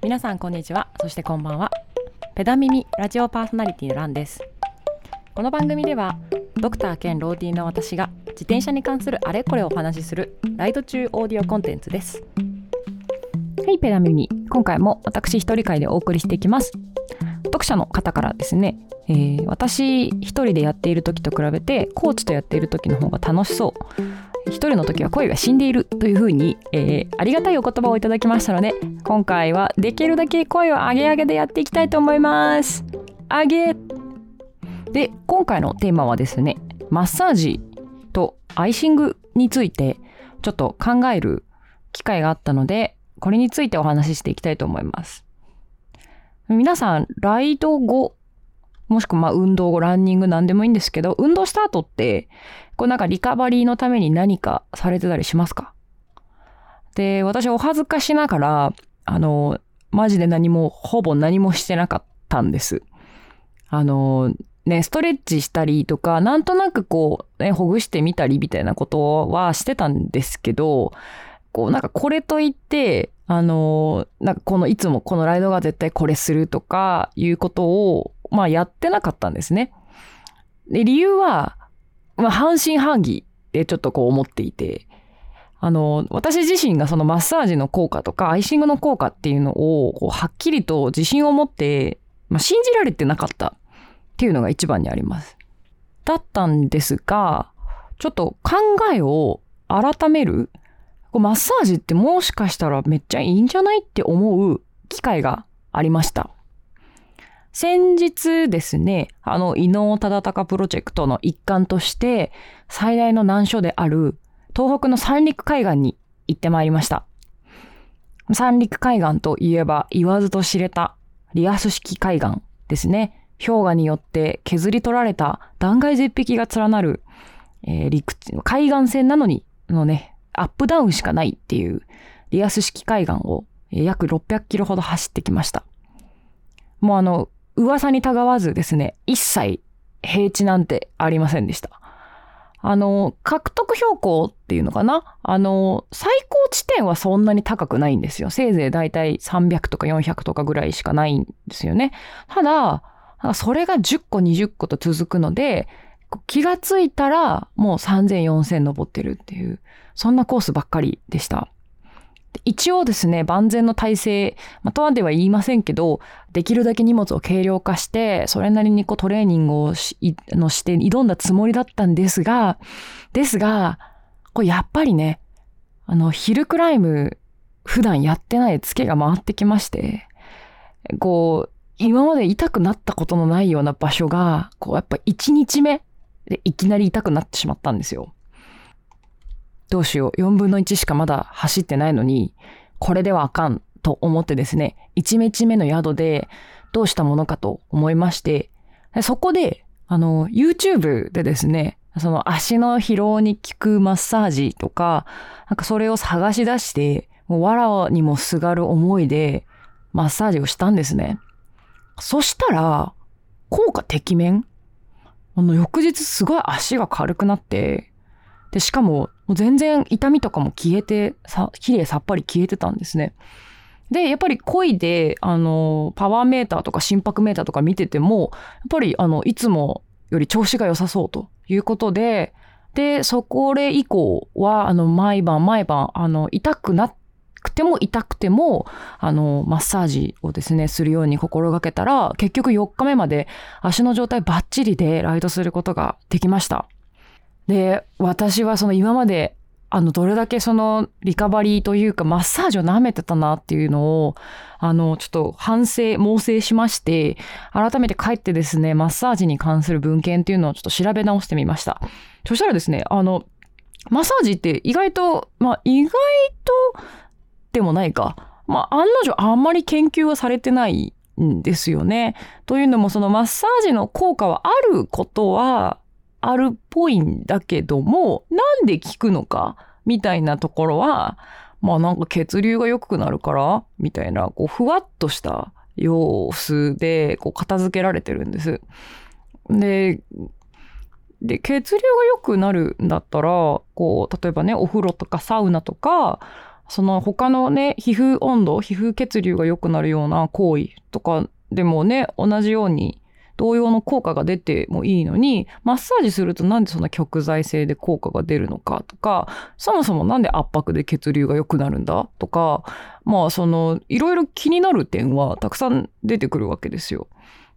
皆さんこんにちは。そしてこんばんは。ペダミミラジオパーソナリティのランです。この番組ではドクター兼ローディーの私が自転車に関するあれこれをお話しするライド中オーディオコンテンツです。はいペダミミ。今回も私一人会でお送りしていきます。読者の方からですね、えー、私一人でやっている時と比べてコーチとやっている時の方が楽しそう。一人の時は声が死んでいるというふうに、えー、ありがたいお言葉をいただきましたので今回はできるだけ声を上げ上げでやっていきたいと思います。上げ。で今回のテーマはですねマッサージとアイシングについてちょっと考える機会があったのでこれについてお話ししていきたいと思います。皆さんライド後もしくはまあ運動後、ランニングなんでもいいんですけど、運動した後って、こうなんかリカバリーのために何かされてたりしますか？で、私お恥ずかしながら、あの、マジで何も、ほぼ何もしてなかったんです。あの、ね、ストレッチしたりとか、なんとなくこう、ね、ほぐしてみたりみたいなことはしてたんですけど、こうなんかこれといって、あの、なんかこのいつもこのライドが絶対これするとかいうことをまあやってなかったんですね。で、理由は、まあ半信半疑でちょっとこう思っていて、あの、私自身がそのマッサージの効果とかアイシングの効果っていうのをこうはっきりと自信を持って、まあ、信じられてなかったっていうのが一番にあります。だったんですが、ちょっと考えを改めるマッサージってもしかしたらめっちゃいいんじゃないって思う機会がありました。先日ですね、あの、伊能忠敬プロジェクトの一環として、最大の難所である東北の三陸海岸に行ってまいりました。三陸海岸といえば言わずと知れたリアス式海岸ですね。氷河によって削り取られた断崖絶壁が連なる、えー、陸海岸線なのにのね、アップダウンしかないっていうリアス式海岸を、約600キロほど走ってきました。もうあの、噂にたがわずですね、一切平地なんてありませんでした。あの、獲得標高っていうのかな？あの、最高地点はそんなに高くないんですよ。せいぜいだいたい300とか400とかぐらいしかないんですよね。ただ、それが10個20個と続くので、気がついたらもう3000、4000登ってるっていう、そんなコースばっかりでした。一応ですね、万全の体制、まあ、とはでは言いませんけど、できるだけ荷物を軽量化して、それなりにこうトレーニングをしのして挑んだつもりだったんですが、ですが、これやっぱりね、あの、ヒルクライム、普段やってないツケが回ってきまして、こう、今まで痛くなったことのないような場所が、こう、やっぱ1日目でいきなり痛くなってしまったんですよ。どうしよう、4分の1しかまだ走ってないのに、これではあかんと思ってですね、1日目の宿でどうしたものかと思いまして、そこで、あの、YouTube でですね、その足の疲労に効くマッサージとか、なんかそれを探し出して、もう藁にもすがる思いでマッサージをしたんですね。そしたら、効果てきめんあの、翌日すごい足が軽くなって、で、しかも、もう全然痛みとかも消えて、さ、綺麗さっぱり消えてたんですね。で、やっぱり恋で、あの、パワーメーターとか心拍メーターとか見てても、やっぱり、あの、いつもより調子が良さそうということで、で、そこで以降は、あの、毎晩毎晩、あの、痛くなくても痛くても、あの、マッサージをですね、するように心がけたら、結局4日目まで足の状態バッチリでライドすることができました。で、私はその今まで、あの、どれだけそのリカバリーというかマッサージを舐めてたなっていうのを、あの、ちょっと反省、猛省しまして、改めて帰ってですね、マッサージに関する文献っていうのをちょっと調べ直してみました。そしたらですね、あの、マッサージって意外と、まあ意外とでもないか。まあ案の定あんまり研究はされてないんですよね。というのもそのマッサージの効果はあることはあるっぽいんだけども、なんで効くのか？みたいなところは、まあなんか血流が良くなるから？みたいな、こうふわっとした様子でこう片付けられてるんです。で、で、血流が良くなるんだったら、こう、例えばね、お風呂とかサウナとか、その他のね皮膚温度皮膚血流が良くなるような行為とかでもね同じように同様の効果が出てもいいのにマッサージするとなんでそんな極材性で効果が出るのかとかそもそもなんで圧迫で血流が良くなるんだとかまあそのいろいろ気になる点はたくさん出てくるわけですよ。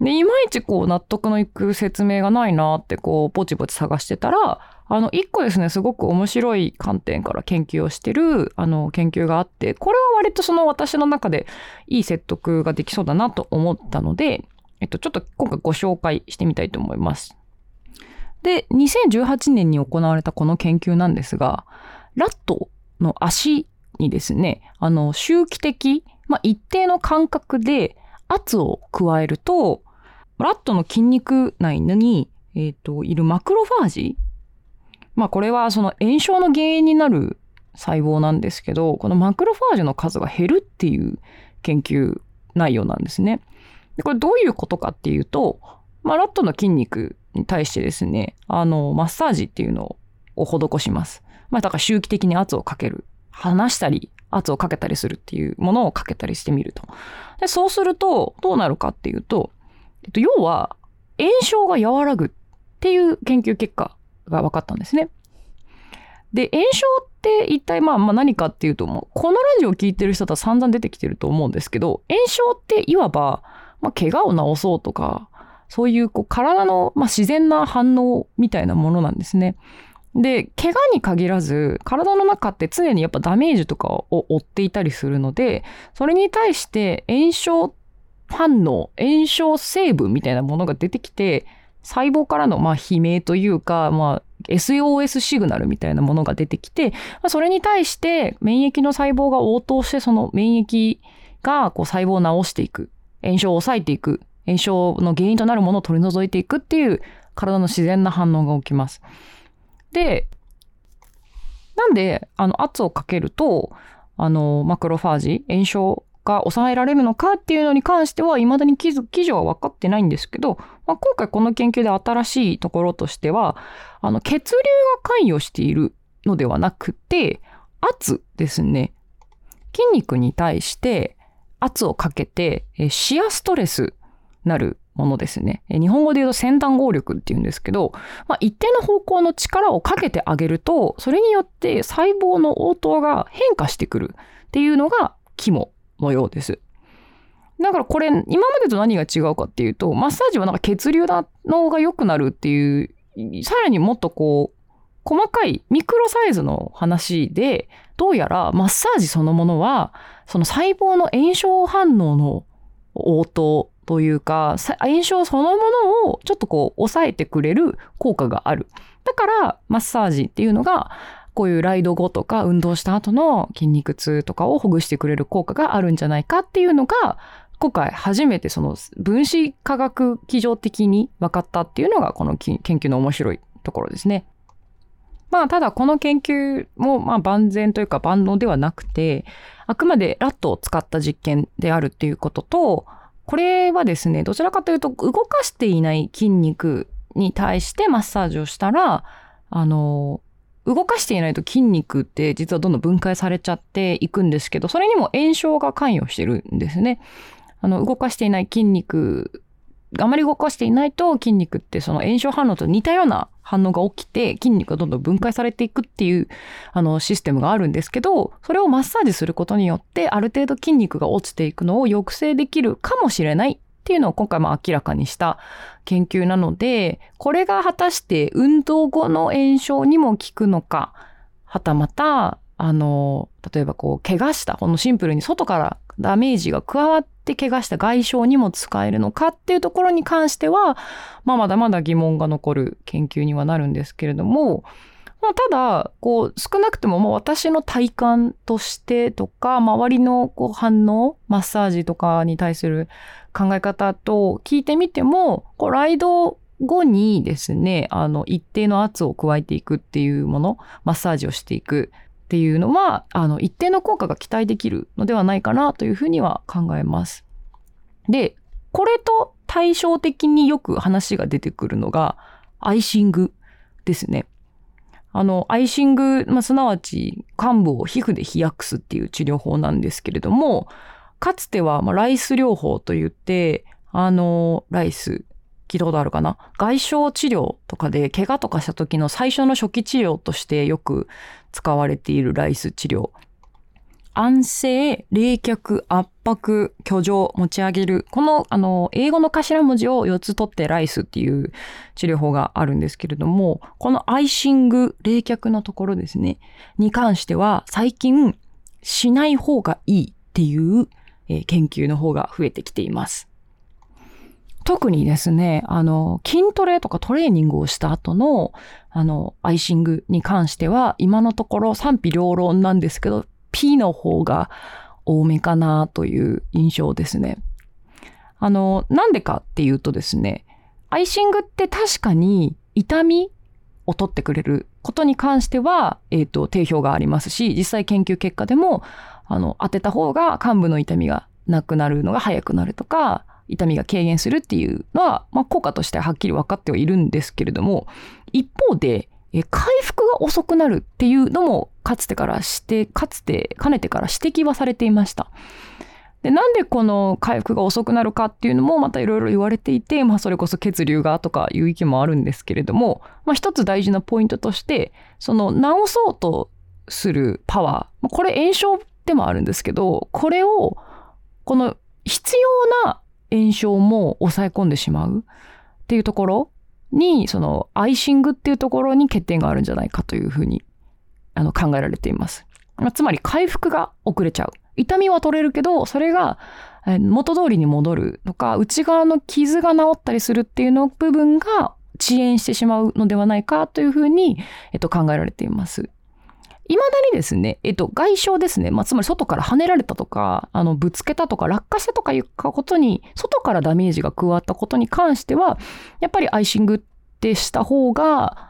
でいまいちこう納得のいく説明がないなってこうポチポチ探してたらあの一個ですねすごく面白い観点から研究をしてるあの研究があってこれは割とその私の中でいい説得ができそうだなと思ったのでえっと、ちょっと今回ご紹介してみたいと思います。で、2018年に行われたこの研究なんですが、ラットの足にですね、あの、周期的、まあ、一定の間隔で圧を加えると、ラットの筋肉内に、えっ、ー、と、いるマクロファージまあ、これはその炎症の原因になる細胞なんですけど、このマクロファージの数が減るっていう研究内容なんですね。これどういうことかっていうと、まあ、ラットの筋肉に対してですね、あの、マッサージっていうのを施します。まあ、だから周期的に圧をかける。離したり、圧をかけたりするっていうものをかけたりしてみると。でそうすると、どうなるかっていうと、えっと、要は、炎症が和らぐっていう研究結果が分かったんですね。で、炎症って一体まあまあ何かっていうと、もうこのラジオを聞いてる人とは散々出てきてると思うんですけど、炎症っていわば、まあ、怪我を治そうとか、そういうこう体の、まあ、自然な反応みたいなものなんですね。で、怪我に限らず、体の中って常にやっぱダメージとかを負っていたりするので、それに対して炎症反応、炎症成分みたいなものが出てきて、細胞からのまあ悲鳴というか、まあ、SOS シグナルみたいなものが出てきて、まあ、それに対して免疫の細胞が応答してその免疫がこう細胞を治していく炎症を抑えていく炎症の原因となるものを取り除いていくっていう体の自然な反応が起きます。でなんであの圧をかけるとあのマクロファージ炎症が抑えられるのかっていうのに関してはいまだに記事は分かってないんですけど、まあ、今回この研究で新しいところとしてはあの血流が関与しているのではなくて圧ですね筋肉に対して圧をかけて、えシアストレスなるものですね。日本語で言うと先端合力っていうんですけど、まあ、一定の方向の力をかけてあげると、それによって細胞の応答が変化してくるっていうのが肝のようです。だからこれ、今までと何が違うかっていうと、マッサージはなんか血流のが良くなるっていう、さらにもっとこう、細かいミクロサイズの話で、どうやらマッサージそのものは、その細胞の炎症反応の応答というか、炎症そのものをちょっとこう抑えてくれる効果がある。だからマッサージっていうのが、こういうライド後とか運動した後の筋肉痛とかをほぐしてくれる効果があるんじゃないかっていうのが、今回初めてその分子化学基準的に分かったっていうのがこの研究の面白いところですね。まあ、ただこの研究も、まあ、万全というか万能ではなくて、あくまでラットを使った実験であるっていうことと、これはですね、どちらかというと、動かしていない筋肉に対してマッサージをしたら、あの、動かしていないと筋肉って実はどんどん分解されちゃっていくんですけど、それにも炎症が関与してるんですね。あの、動かしていない筋肉あまり動かしていないと筋肉ってその炎症反応と似たような反応が起きて筋肉がどんどん分解されていくっていうあのシステムがあるんですけどそれをマッサージすることによってある程度筋肉が落ちていくのを抑制できるかもしれないっていうのを今回も明らかにした研究なのでこれが果たして運動後の炎症にも効くのかはたまたあの例えばこう怪我したこのシンプルに外からダメージが加わって怪我した外傷にも使えるのかっていうところに関しては、まあ、まだまだ疑問が残る研究にはなるんですけれども、まあ、ただ、こう、少なくても、まあ、私の体感としてとか、周りのこう反応、マッサージとかに対する考え方と聞いてみても、こう、ライド後にですね、あの、一定の圧を加えていくっていうもの、マッサージをしていく。っていうのはあの一定の効果が期待できるのではないかなというふうには考えます。でこれと対照的によく話が出てくるのがアイシングですね。あの、アイシング、まあ、すなわち患部を皮膚で冷やすっていう治療法なんですけれども、かつては、まあ、ライス療法といって、あの、ライス、聞いたことあるかな？外傷治療とかで怪我とかした時の最初の初期治療としてよく使われているライス治療。安静、冷却、圧迫、居上、持ち上げる。この、あの、英語の頭文字を4つ取ってライスっていう治療法があるんですけれども、このアイシング、冷却のところですね、に関しては最近しない方がいいっていう、えー、研究の方が増えてきています。特にですね、あの、筋トレとかトレーニングをした後の、あの、アイシングに関しては、今のところ賛否両論なんですけど、P の方が多めかなという印象ですね。あの、なんでかっていうとですね、アイシングって確かに痛みを取ってくれることに関しては、えっ、ー、と、定評がありますし、実際研究結果でも、あの、当てた方が患部の痛みがなくなるのが早くなるとか、痛みが軽減するっていうのは、まあ、効果としてははっきり分かってはいるんですけれども、一方で、え回復が遅くなるっていうのもかつてからして、かつて、かねてから指摘はされていました。で、なんでこの回復が遅くなるかっていうのもまたいろいろ言われていて、まあそれこそ血流がとかいう意見もあるんですけれども、まあ一つ大事なポイントとして、その治そうとするパワー、これ炎症でもあるんですけど、これを、この必要な炎症も抑え込んでしまうっていうところに、そのアイシングっていうところに欠点があるんじゃないかというふうにあの考えられています。まあ、つまり回復が遅れちゃう。痛みは取れるけど、それが元通りに戻るとか、内側の傷が治ったりするっていうの部分が遅延してしまうのではないかというふうに、えっと、考えられています。未だにですね、えっと、外傷ですね。まあ、つまり外から跳ねられたとか、あの、ぶつけたとか、落下したとかいうことに、外からダメージが加わったことに関しては、やっぱりアイシングってした方が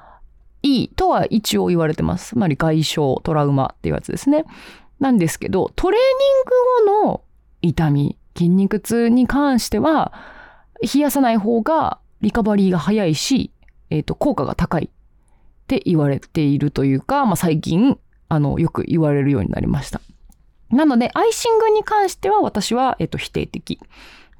いいとは一応言われてます。つまり外傷、トラウマっていうやつですね。なんですけど、トレーニング後の痛み、筋肉痛に関しては、冷やさない方がリカバリーが早いし、えっ、と、効果が高いって言われているというか、まあ、最近あの、よく言われるようになりました。なので、アイシングに関しては私は、えっと、否定的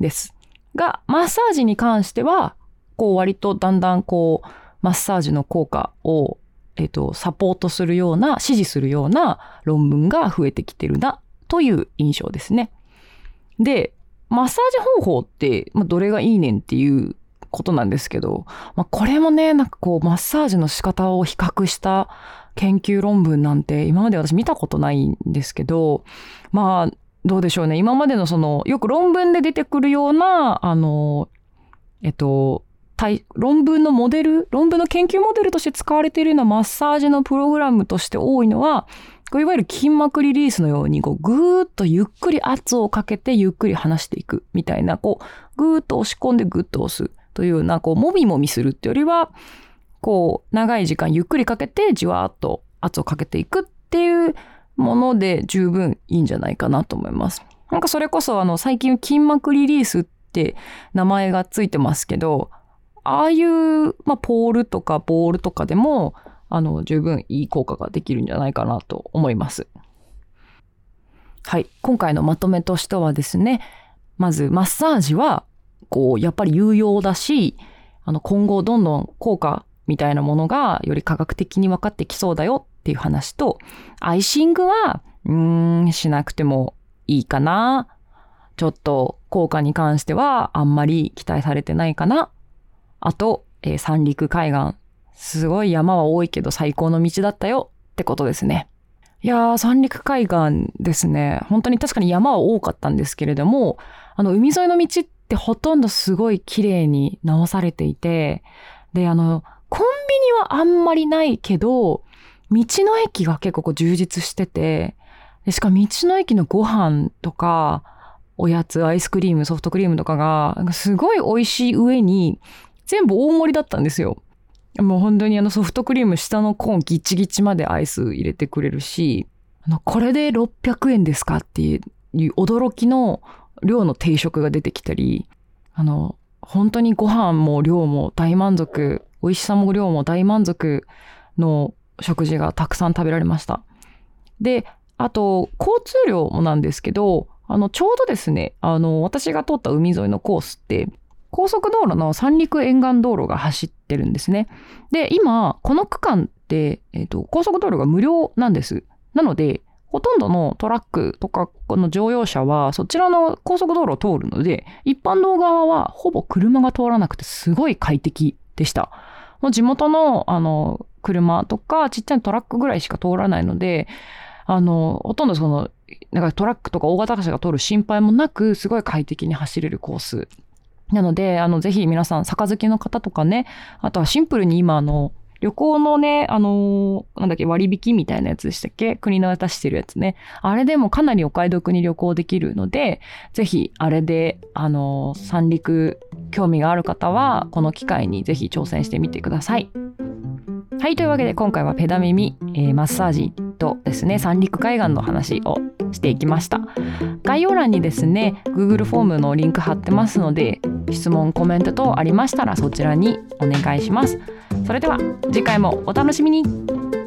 です。が、マッサージに関しては、こう、割とだんだんこう、マッサージの効果を、えっと、サポートするような、支持するような論文が増えてきてるな、という印象ですね。で、マッサージ方法って、まあ、どれがいいねんっていうことなんですけど、まあ、これもね、なんかこう、マッサージの仕方を比較した研究論文なんて今まで私見たことないんですけど、まあ、どうでしょうね。今までのその、よく論文で出てくるような、あの、えっと、論文のモデル、論文の研究モデルとして使われているようなマッサージのプログラムとして多いのは、いわゆる筋膜リリースのように、こう、ぐーっとゆっくり圧をかけてゆっくり離していくみたいな、こう、ぐーっと押し込んでぐっと押すというような、こう、もみもみするってよりは、こう、長い時間ゆっくりかけてじわーっと圧をかけていくっていうもので十分いいんじゃないかなと思います。なんかそれこそあの最近筋膜リリースって名前がついてますけど、ああいう、まあ、ポールとかボールとかでも、あの、十分いい効果ができるんじゃないかなと思います。はい。今回のまとめとしてはですね、まずマッサージは、こう、やっぱり有用だし、あの、今後どんどん効果みたいなものがより科学的に分かってきそうだよっていう話と、アイシングは、うーん、しなくてもいいかな。ちょっと効果に関してはあんまり期待されてないかな。あと、えー、三陸海岸。すごい山は多いけど最高の道だったよってことですね。いやー、三陸海岸ですね。本当に確かに山は多かったんですけれども、あの、海沿いの道ってほとんどすごい綺麗に直されていて、で、あの、コンビニはあんまりないけど、道の駅が結構こう充実してて、しかも道の駅のご飯とか、おやつ、アイスクリーム、ソフトクリームとかが、すごい美味しい上に、全部大盛りだったんですよ。もう本当にあのソフトクリーム下のコーンギチギチまでアイス入れてくれるし、あの、これで600円ですかっていう驚きの量の定食が出てきたり、あの、本当にご飯も量も大満足美味しさも量も大満足の食事がたくさん食べられましたであと交通量もなんですけどあのちょうどですねあの私が通った海沿いのコースって高速道路の三陸沿岸道路が走ってるんですね。で、今、この区間って、えーと、高速道路が無料なんです。なので、ほとんどのトラックとかこの乗用車はそちらの高速道路を通るので、一般道側はほぼ車が通らなくてすごい快適でした。もう地元のあの車とかちっちゃいトラックぐらいしか通らないので、あの、ほとんどその、なんかトラックとか大型車が通る心配もなく、すごい快適に走れるコースなので、あの、ぜひ皆さん、杯の方とかね、あとはシンプルに今、あの、旅行のね、あのー、なんだっけ、割引みたいなやつでしたっけ？国の出してるやつね。あれでもかなりお買い得に旅行できるので、ぜひ、あれで、あのー、三陸興味がある方は、この機会にぜひ挑戦してみてください。はい、というわけで今回はペダ耳、えー、マッサージとですね、三陸海岸の話をしていきました。概要欄にですね、Google フォームのリンク貼ってますので、質問、コメント等ありましたらそちらにお願いします。それでは次回もお楽しみに。